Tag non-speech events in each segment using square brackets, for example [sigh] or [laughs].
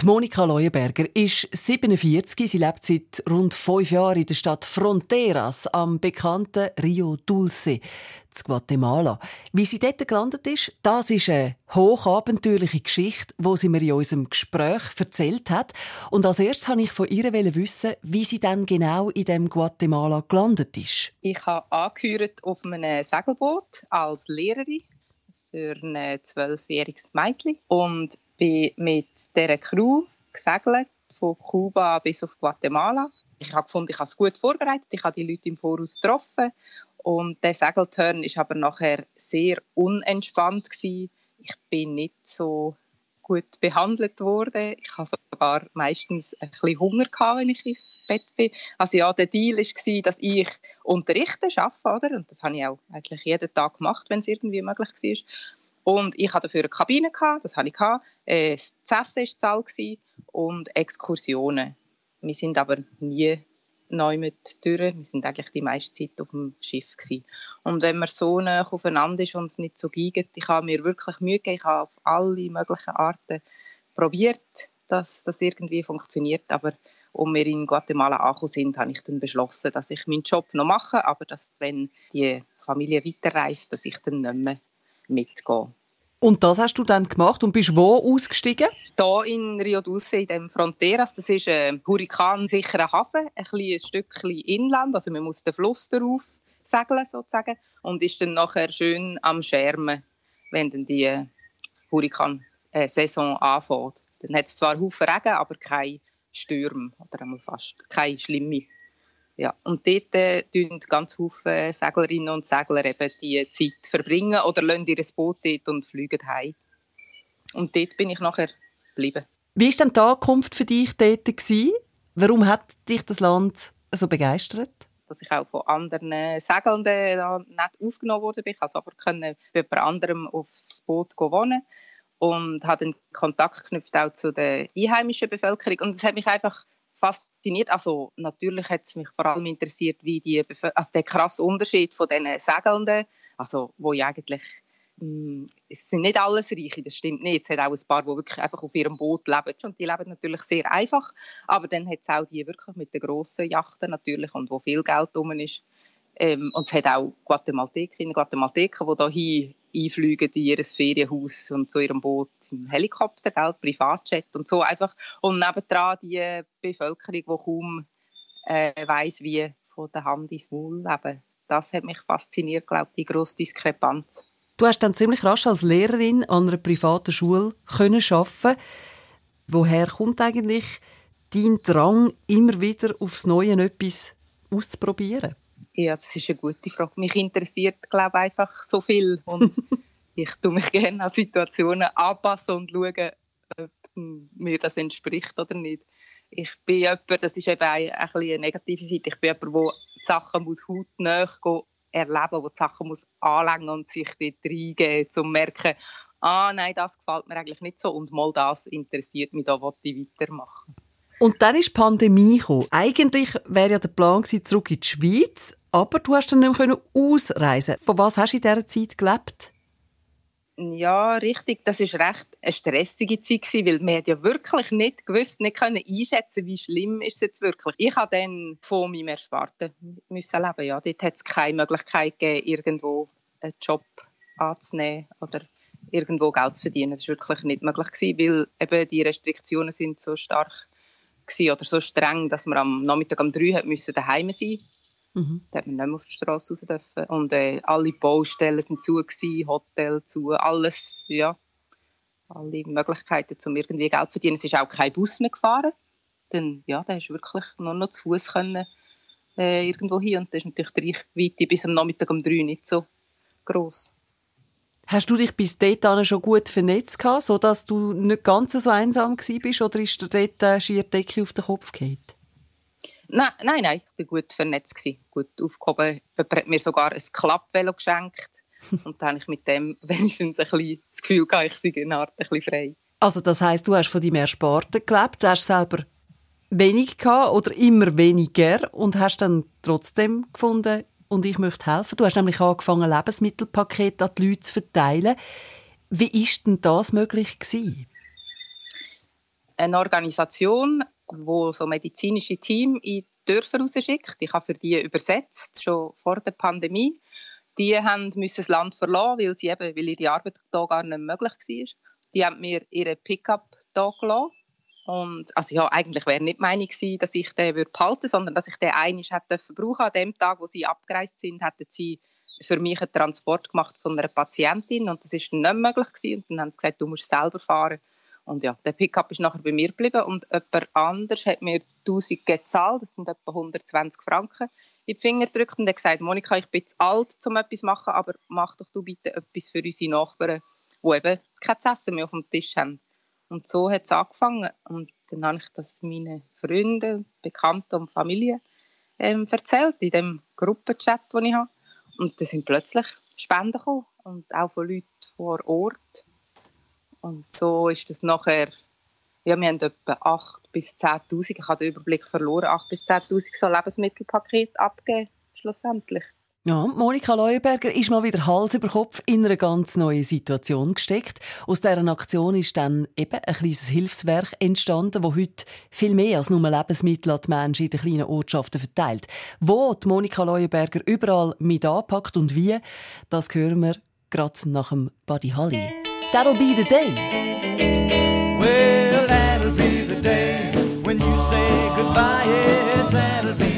Die Monika Leuenberger ist 47. Sie lebt seit rund fünf Jahren in der Stadt Fronteras am bekannten Rio Dulce zu Guatemala. Wie sie dort gelandet ist, das ist eine hochabenteuerliche Geschichte, wo sie mir in unserem Gespräch erzählt hat. Und als erstes wollte ich von ihr wissen, wie sie dann genau in dem Guatemala gelandet ist. Ich habe angehört auf einem Segelboot als Lehrerin für ein zwölfjähriges Mädchen und bin mit dieser Crew gesegelt, von Kuba bis auf Guatemala. Ich habe gefunden, ich habe es gut vorbereitet, ich habe die Leute im Voraus getroffen und der Segelturn ist aber nachher sehr unentspannt gewesen. Ich bin nicht so gut behandelt worden. Ich habe sogar meistens ein bisschen Hunger gehabt, wenn ich ins Bett bin. Also ja, der Deal war, dass ich unterrichte, arbeite, oder? Und das habe ich auch eigentlich jeden Tag gemacht, wenn es irgendwie möglich war. Und ich hatte dafür eine Kabine, gehabt, das hatte ich. Gehabt. Äh, das Essen war Zahl und Exkursionen. Wir sind aber nie neu mit Türen. Wir sind eigentlich die meiste Zeit auf dem Schiff gewesen. Und wenn man so nah aufeinander ist und es nicht so geht, ich habe mir wirklich Mühe gegeben. Ich habe auf alle möglichen Arten probiert, dass das irgendwie funktioniert. Aber als wir in Guatemala angekommen sind, habe ich dann beschlossen, dass ich meinen Job noch mache, aber dass, wenn die Familie weiterreist, dass ich dann nicht mehr mitgehen. Und das hast du dann gemacht und bist wo ausgestiegen? Hier in Rio Dulce, in dem Fronteras. Das ist ein hurrikansicherer Hafen, ein kleines Stückchen Inland. Also man muss den Fluss darauf segeln sozusagen und ist dann nachher schön am Schermen, wenn dann die Hurrikan-Saison anfängt. Dann hat es zwar Haufen Regen, aber kein Stürme oder einmal fast keine schlimme ja, und dort äh, ganz viele Seglerinnen und Segler eben die Zeit verbringen oder lassen ihr Boot dort und fliegen heim. Und dort bin ich nachher geblieben. Wie war denn die Ankunft für dich dort? Gewesen? Warum hat dich das Land so begeistert? Dass ich auch von anderen Segelnden nicht aufgenommen wurde. Ich konnte aber bei jemand anderem aufs Boot wohnen und habe dann Kontakt geknüpft auch zu der einheimischen Bevölkerung. Und es hat mich einfach fasziniert. Also natürlich hat es mich vor allem interessiert, wie die also der krasse Unterschied von diesen Segelnden, also wo ja eigentlich mh, hm, es sind nicht alles Reiche, das stimmt nicht. Es hat auch ein paar, die wirklich einfach auf ihrem Boot leben und die leben natürlich sehr einfach, aber dann hat es auch die wirklich mit den grossen Yachten natürlich und wo viel Geld drum ist. Ähm, und es hat auch Guatemalteker, Guatemalteker, die hier einfliegen in ihr Ferienhaus und zu ihrem Boot im Helikopter, gell, Privatjet und so einfach. Und nebendran die Bevölkerung, die kaum äh, weiss, wie von der Hand ins Maul leben. Das hat mich fasziniert, glaube ich, die grosse Diskrepanz. Du hast dann ziemlich rasch als Lehrerin an einer privaten Schule können arbeiten. Woher kommt eigentlich dein Drang, immer wieder aufs Neue etwas auszuprobieren? Ja, das ist eine gute Frage. Mich interessiert, glaube ich, einfach so viel. Und [laughs] ich tue mich gerne an Situationen anpassen und schauen, ob mir das entspricht oder nicht. Ich bin jemand, das ist eben ein, ein eine negative Seite, ich bin jemand, der die Sachen muss hautnah erleben muss, die Sachen muss anlängen und sich dort reingeben, um zu merken, ah nein, das gefällt mir eigentlich nicht so und mal das interessiert mich, da wollte ich weitermachen. Und dann ist die Pandemie gekommen. Eigentlich wäre ja der Plan gewesen, zurück in die Schweiz, aber du hast dann nicht mehr ausreisen. Von was hast du in dieser Zeit gelebt? Ja, richtig. Das war recht eine stressige Zeit, weil wir ja wirklich nicht gewusst, nicht können einschätzen wie schlimm ist es jetzt wirklich. Ich habe dann von meinem Ersparten müssen leben. Ja, dort hat es keine Möglichkeit gegeben, irgendwo einen Job anzunehmen oder irgendwo Geld zu verdienen. Das war wirklich nicht möglich, weil eben die Restriktionen sind so stark oder so streng, dass wir am Nachmittag um drei müssen daheim sein mhm. Da hat man nicht mehr auf die Straße raus dürfen. Und äh, alle Baustellen sind zu, gewesen, Hotel zu, alles, ja. Alle Möglichkeiten, um irgendwie Geld zu verdienen. Es ist auch kein Bus mehr gefahren. Dann, ja, da hast wirklich nur noch zu Fuß können, äh, irgendwo hin. Und das ist natürlich die Reichweite bis am Nachmittag um drei nicht so groß. Hast du dich bis dahin schon gut vernetzt gehabt, sodass du nicht ganz so einsam bist oder ist dir dort schier Decke auf den Kopf gefallen? Nein, nein, nein, ich war gut vernetzt, gewesen, gut aufgehoben. Jemand hat mir sogar ein Klappvelo geschenkt, [laughs] Und dann habe ich mit dem wenigstens ein bisschen das Gefühl gehabt, ich sei in Art ein bisschen frei. Also das heißt, du hast von deinem Ersparten gelebt, du hast selber wenig gehabt oder immer weniger und hast dann trotzdem gefunden, und ich möchte helfen. Du hast nämlich angefangen, Lebensmittelpakete an die Leute zu verteilen. Wie ist denn das möglich gewesen? Eine Organisation, wo so medizinische Team in Dörfer rausschickt. Ich habe für die übersetzt, schon vor der Pandemie. Die haben müssen das Land verlassen, weil, sie eben, weil ihre Arbeit hier gar nicht möglich war. Die haben mir ihren Pickup hier gelassen. Und, also ja, eigentlich wäre nicht meine gewesen, dass ich den würde behalten sondern dass ich den einisch hätte brauchen An dem Tag, wo sie abgereist sind, hätten sie für mich einen Transport gemacht von einer Patientin und das ist nicht möglich gewesen. Und dann haben sie gesagt, du musst selber fahren. Und ja, der Pickup ist nachher bei mir geblieben und jemand anders hat mir 1000 gezahlt, das sind etwa 120 Franken, in die Finger gedrückt und hat gesagt, Monika, ich bin zu alt, um etwas zu machen, aber mach doch du bitte etwas für unsere Nachbarn, die eben kein Essen mehr auf dem Tisch haben. Und so hat es angefangen. Und dann habe ich das meinen Freunden, Bekannten und Familie ähm, erzählt, in dem Gruppenchat, den ich habe. Und da sind plötzlich Spenden gekommen und auch von Leuten vor Ort. Und so ist das nachher, ja, wir haben etwa 8.000 bis 10.000, ich habe den Überblick verloren, 8.000 bis 10.000 so Lebensmittelpakete abgegeben, schlussendlich. Ja, Monika Leuenberger ist mal wieder Hals über Kopf in eine ganz neue Situation gesteckt. Aus dieser Aktion ist dann eben ein kleines Hilfswerk entstanden, das heute viel mehr als nur Lebensmittel an die Menschen in den kleinen Ortschaften verteilt. Wo die Monika Leuenberger überall mit anpackt und wie, das hören wir gerade nach dem Buddy Holly. That'll be the day. Well, that'll be the day when you say goodbye. Yes, that'll be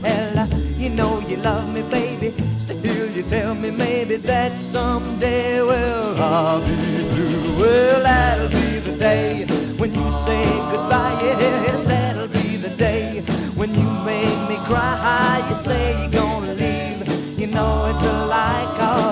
Well, you know you love me, baby Still, you tell me maybe that someday, well, I'll be blue. Well, that'll be the day when you say goodbye. Yes, that'll be the day when you make me cry. You say you're gonna leave. You know it's a lie, cause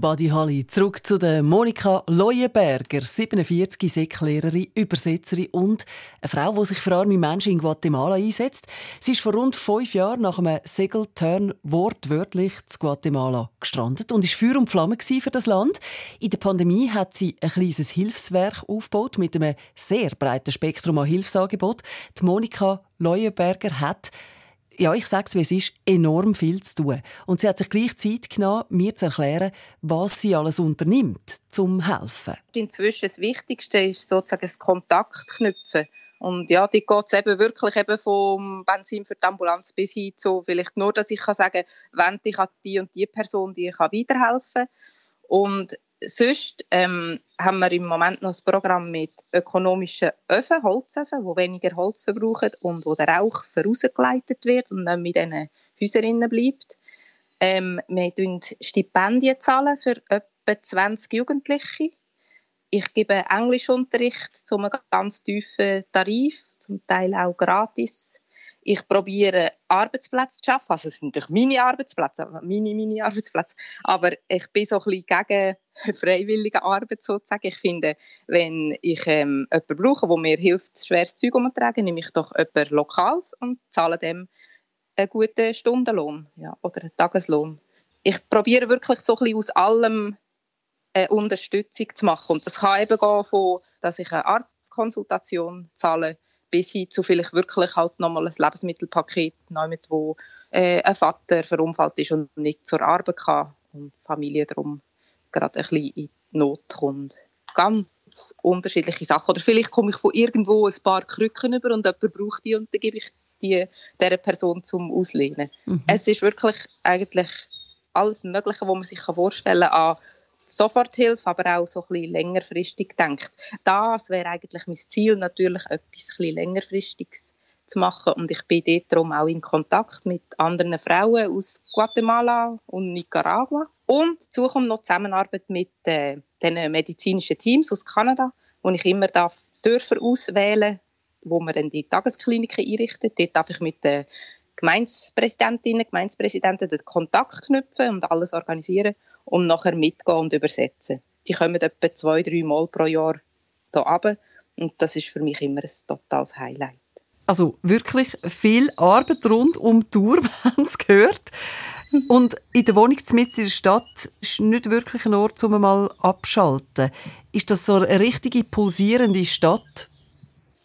vom Buddy Holly zurück zu der Monika Leuenberger, 47, Säcklehrerin, Übersetzerin und eine Frau, die sich für arme Menschen in Guatemala einsetzt. Sie ist vor rund fünf Jahren nach einem Segelturn wortwörtlich zu Guatemala gestrandet und ist Feuer und Flamme für das Land. In der Pandemie hat sie ein kleines Hilfswerk aufgebaut mit einem sehr breiten Spektrum an Hilfsangeboten. Die Monika Leuenberger hat ja, ich sage es, wie es ist, enorm viel zu tun. Und sie hat sich gleich Zeit genommen, mir zu erklären, was sie alles unternimmt, zum helfen. Inzwischen das Wichtigste ist sozusagen das Kontakt knüpfen. Und ja, die geht es eben wirklich eben vom Benzin für die Ambulanz bis hin zu vielleicht nur, dass ich kann sagen kann, wende ich an die und die Person, die ich weiterhelfen kann. Und sonst ähm, haben wir im Moment noch ein Programm mit ökonomischen Öfen, Holzöfen, die weniger Holz verbrauchen und wo der Rauch vorausgeleitet wird und nicht mit diesen Häusern bleibt. Ähm, wir zahlen Stipendien zahlen für etwa 20 Jugendliche. Ich gebe Englischunterricht zu einem ganz tiefen Tarif, zum Teil auch gratis. Ich probiere Arbeitsplätze zu schaffen. Also es sind natürlich meine Arbeitsplätze, meine, meine Arbeitsplätze. Aber ich bin so ein bisschen gegen [laughs] freiwillige Arbeit sozusagen. Ich finde, wenn ich ähm, jemanden brauche, der mir hilft, schweres Zeug umzutragen, nehme ich doch jemanden lokal und zahle dem einen guten Stundenlohn ja, oder einen Tageslohn. Ich probiere wirklich so ein bisschen aus allem eine Unterstützung zu machen. Und das kann eben gehen von, dass ich eine Arztkonsultation zahle, bis hin zu vielleicht wirklich halt nochmal ein Lebensmittelpaket, mit wo äh, ein Vater verunfallt ist und nicht zur Arbeit kann und die Familie darum gerade ein bisschen in Not kommt. Ganz unterschiedliche Sachen. Oder vielleicht komme ich von irgendwo ein paar Krücken über und jemand braucht die und dann gebe ich die dieser Person zum Auslehnen. Mhm. Es ist wirklich eigentlich alles Mögliche, was man sich vorstellen kann, an Soforthilfe, aber auch so ein bisschen längerfristig denkt. Das wäre eigentlich mein Ziel, natürlich etwas ein längerfristiges zu machen. Und ich bin dort darum auch in Kontakt mit anderen Frauen aus Guatemala und Nicaragua. Und dazu kommt noch Zusammenarbeit mit äh, den medizinischen Teams aus Kanada, wo ich immer darf Dörfer auswählen wo wir dann die Tageskliniken einrichten. Dort darf ich mit den Gemeindepräsidentinnen, Gemeindepräsidenten den Kontakt knüpfen und alles organisieren und nachher mitgehen und übersetzen. Die kommen etwa zwei, drei Mal pro Jahr hier runter und das ist für mich immer ein totales Highlight. Also wirklich viel Arbeit rund um die Tour, [laughs] haben es gehört. Und in der Wohnung mitten in der Stadt ist nicht wirklich ein Ort, um mal abschalten. Ist das so eine richtige pulsierende Stadt?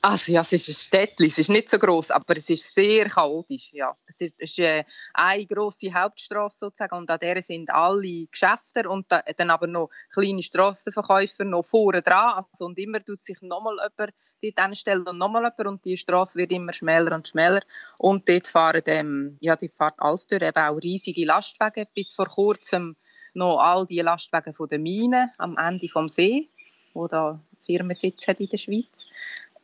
Also ja, es ist ein Städtchen, es ist nicht so groß, aber es ist sehr chaotisch. Ja. Es ist, es ist äh, eine grosse Hauptstraße sozusagen und an der sind alle Geschäfte und da, dann aber noch kleine Strassenverkäufer noch vorne dran. Also, und immer tut sich nochmal jemand dort anstellen und nochmal jemand und die Straße wird immer schmäler und schmäler. Und dort fahren, ähm, ja, die fährt alles durch, eben auch riesige Lastwagen. Bis vor kurzem noch all die Lastwagen von der Mine am Ende vom See, wo da Firmensitz hat in der Schweiz.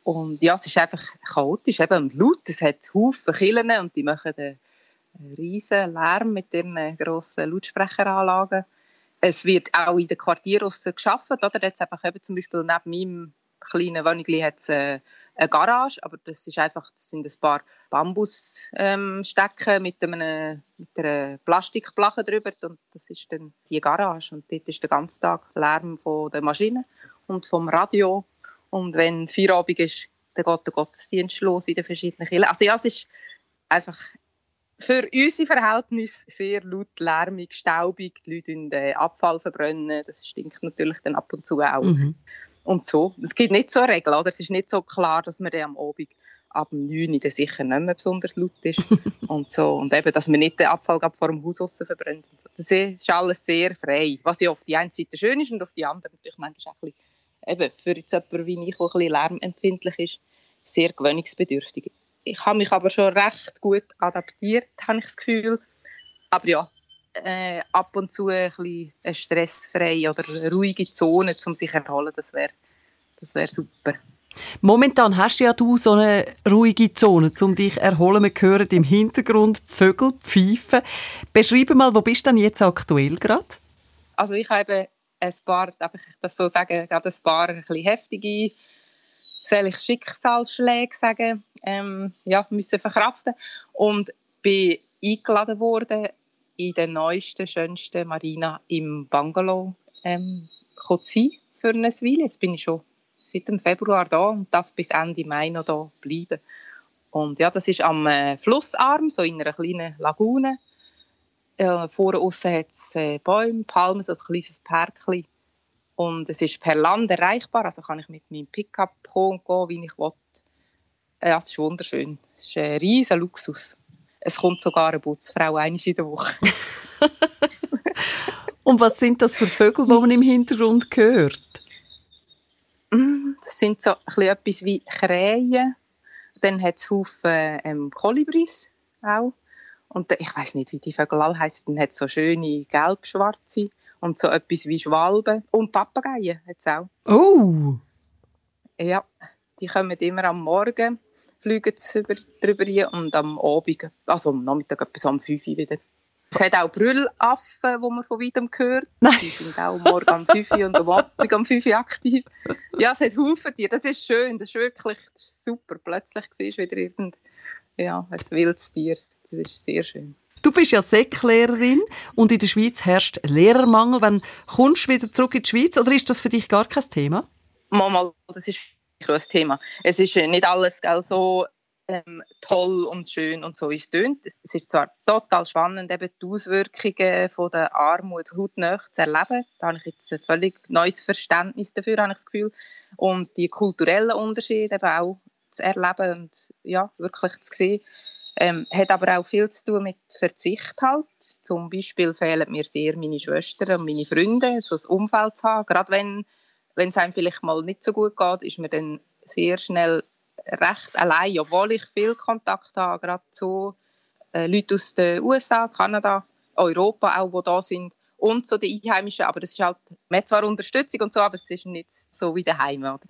Und ja, es ist einfach chaotisch eben und laut. Es hat Haufen Killen und die machen einen riesen Lärm mit ihren grossen Lautsprecheranlagen. Es wird auch in den Quartieren geschafft. Oder? Jetzt einfach eben zum Beispiel neben meinem kleinen Wohnungli hat es äh, eine Garage, aber das ist einfach, das sind ein paar Bambusstecken ähm, mit, mit einer Plastikplache drüber und das ist dann die Garage und dort ist der ganze Tag Lärm von der Maschine und vom Radio und wenn Feierabend ist, dann geht der Gottesdienst los in den verschiedenen Kirchen. Also ja, es ist einfach für unsere Verhältnisse sehr laut, lärmig, staubig. Die Leute den äh, Abfall verbrennen. Das stinkt natürlich dann ab und zu auch. Mhm. Und so. Es gibt nicht so eine Regel, oder? Es ist nicht so klar, dass man dann am Abend ab dem 9 Uhr sicher nicht mehr besonders laut ist. [laughs] und so. Und eben, dass man nicht den Abfall vor dem Haus aussen verbrennt. So. Das ist alles sehr frei. Was ja auf die einen Seite schön ist und auf die andere natürlich manchmal auch ein bisschen eben für jetzt jemanden wie ich, der ein bisschen lärmempfindlich ist, sehr gewöhnungsbedürftig. Ich habe mich aber schon recht gut adaptiert, habe ich das Gefühl. Aber ja, äh, ab und zu ein bisschen eine stressfreie oder ruhige Zone, um sich zu erholen, das wäre das wär super. Momentan hast ja du so eine ruhige Zone, um dich zu erholen. Wir hören im Hintergrund Vögel pfeifen. Beschreibe mal, wo bist du denn jetzt aktuell gerade? Also ich habe ein paar, darf ich das so sagen, gerade ein paar ein bisschen heftige soll ich Schicksalsschläge sagen, ähm, ja, müssen verkraften und bin eingeladen worden in der neuesten, schönsten Marina im Bungalow ähm, sein für eine Weile. Jetzt bin ich schon seit dem Februar da und darf bis Ende Mai noch da bleiben. Und ja, das ist am äh, Flussarm, so in einer kleinen Lagune. Äh, vorne außen hat es äh, Bäume, Palmen, so ein kleines Pärkchen. Und es ist per Land erreichbar, also kann ich mit meinem Pickup kommen und gehen, wie ich will. Ja, es ist wunderschön. Es ist ein riesiger Luxus. Es kommt sogar eine Putzfrau einmal in der Woche. [laughs] und was sind das für Vögel, die man im Hintergrund hört? Mm, das sind so ein etwas wie Krähen. Dann hat es Haufen ähm, Kolibris auch. Und ich weiß nicht, wie die Vögel alle heißen. Dann hat es so schöne gelb-schwarze und so etwas wie Schwalben. Und Papageien hat es auch. Oh! Ja, die kommen immer am Morgen, fliegen über, drüber hin und am Abend, also am Nachmittag etwas am 5 Uhr wieder. Es hat auch Brüllaffen, die man von weitem hört. Nein. Die sind auch morgen um 5 Uhr und am Abend um 5 Uhr aktiv. Ja, es hat Haufen Tiere. Das ist schön. Das ist wirklich das ist super. Plötzlich siehst du wieder irgend, ja, ein wildes Tier. Das ist sehr schön. Du bist ja Säcklehrerin und in der Schweiz herrscht Lehrermangel. Wann kommst du wieder zurück in die Schweiz oder ist das für dich gar kein Thema? Mal, das ist ein Thema. Es ist nicht alles so ähm, toll und schön und so, wie es tönt. Es ist zwar total spannend, eben die Auswirkungen von der Armut hautnah zu erleben. Da habe ich jetzt ein völlig neues Verständnis dafür, habe ich das Gefühl. Und die kulturellen Unterschiede eben auch zu erleben und ja, wirklich zu sehen. Ähm, hat aber auch viel zu tun mit Verzicht halt. Zum Beispiel fehlen mir sehr meine Schwestern und meine Freunde, so ein Umfeld zu haben. Gerade wenn, es einem vielleicht mal nicht so gut geht, ist man dann sehr schnell recht allein, obwohl ich viel Kontakt habe, gerade zu äh, Leuten aus den USA, Kanada, Europa auch, die da sind und so die Einheimischen, aber das ist halt, man hat zwar Unterstützung und so, aber es ist nicht so wie daheim, oder?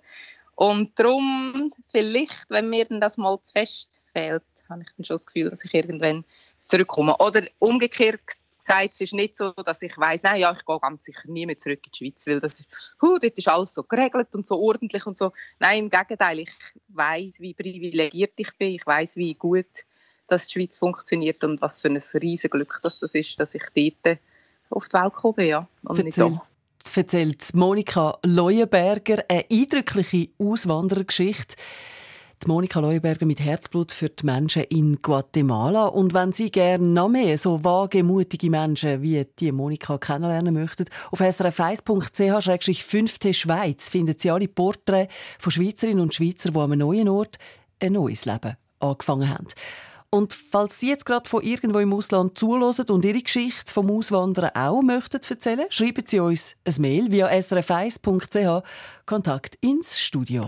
Und darum, vielleicht, wenn mir das mal zu fest fehlt, habe ich dann schon das Gefühl, dass ich irgendwann zurückkomme. Oder umgekehrt gesagt, es ist nicht so, dass ich weiß, nein, ja, ich gehe ganz sicher nie mehr zurück in die Schweiz, weil das ist, hu, dort ist alles so geregelt und so ordentlich und so. Nein, im Gegenteil, ich weiß, wie privilegiert ich bin, ich weiß, wie gut dass die Schweiz funktioniert und was für ein riesiges Glück dass das ist, dass ich dort auf die Welt komme, ja, und Erzähl. nicht doch erzählt Monika Leuenberger eine eindrückliche Auswanderergeschichte. Monika Leuenberger mit Herzblut für die Menschen in Guatemala. Und wenn Sie gerne noch mehr so wagemutige Menschen wie die Monika kennenlernen möchten, auf srf1.ch 5 Schweiz finden Sie alle Porträts von Schweizerinnen und Schweizern, die an einem neuen Ort ein neues Leben angefangen haben. Und falls Sie jetzt gerade von irgendwo im Ausland zulassen und Ihre Geschichte vom Auswandern auch möchten erzählen, schreiben Sie uns ein Mail via srf1.ch Kontakt ins Studio.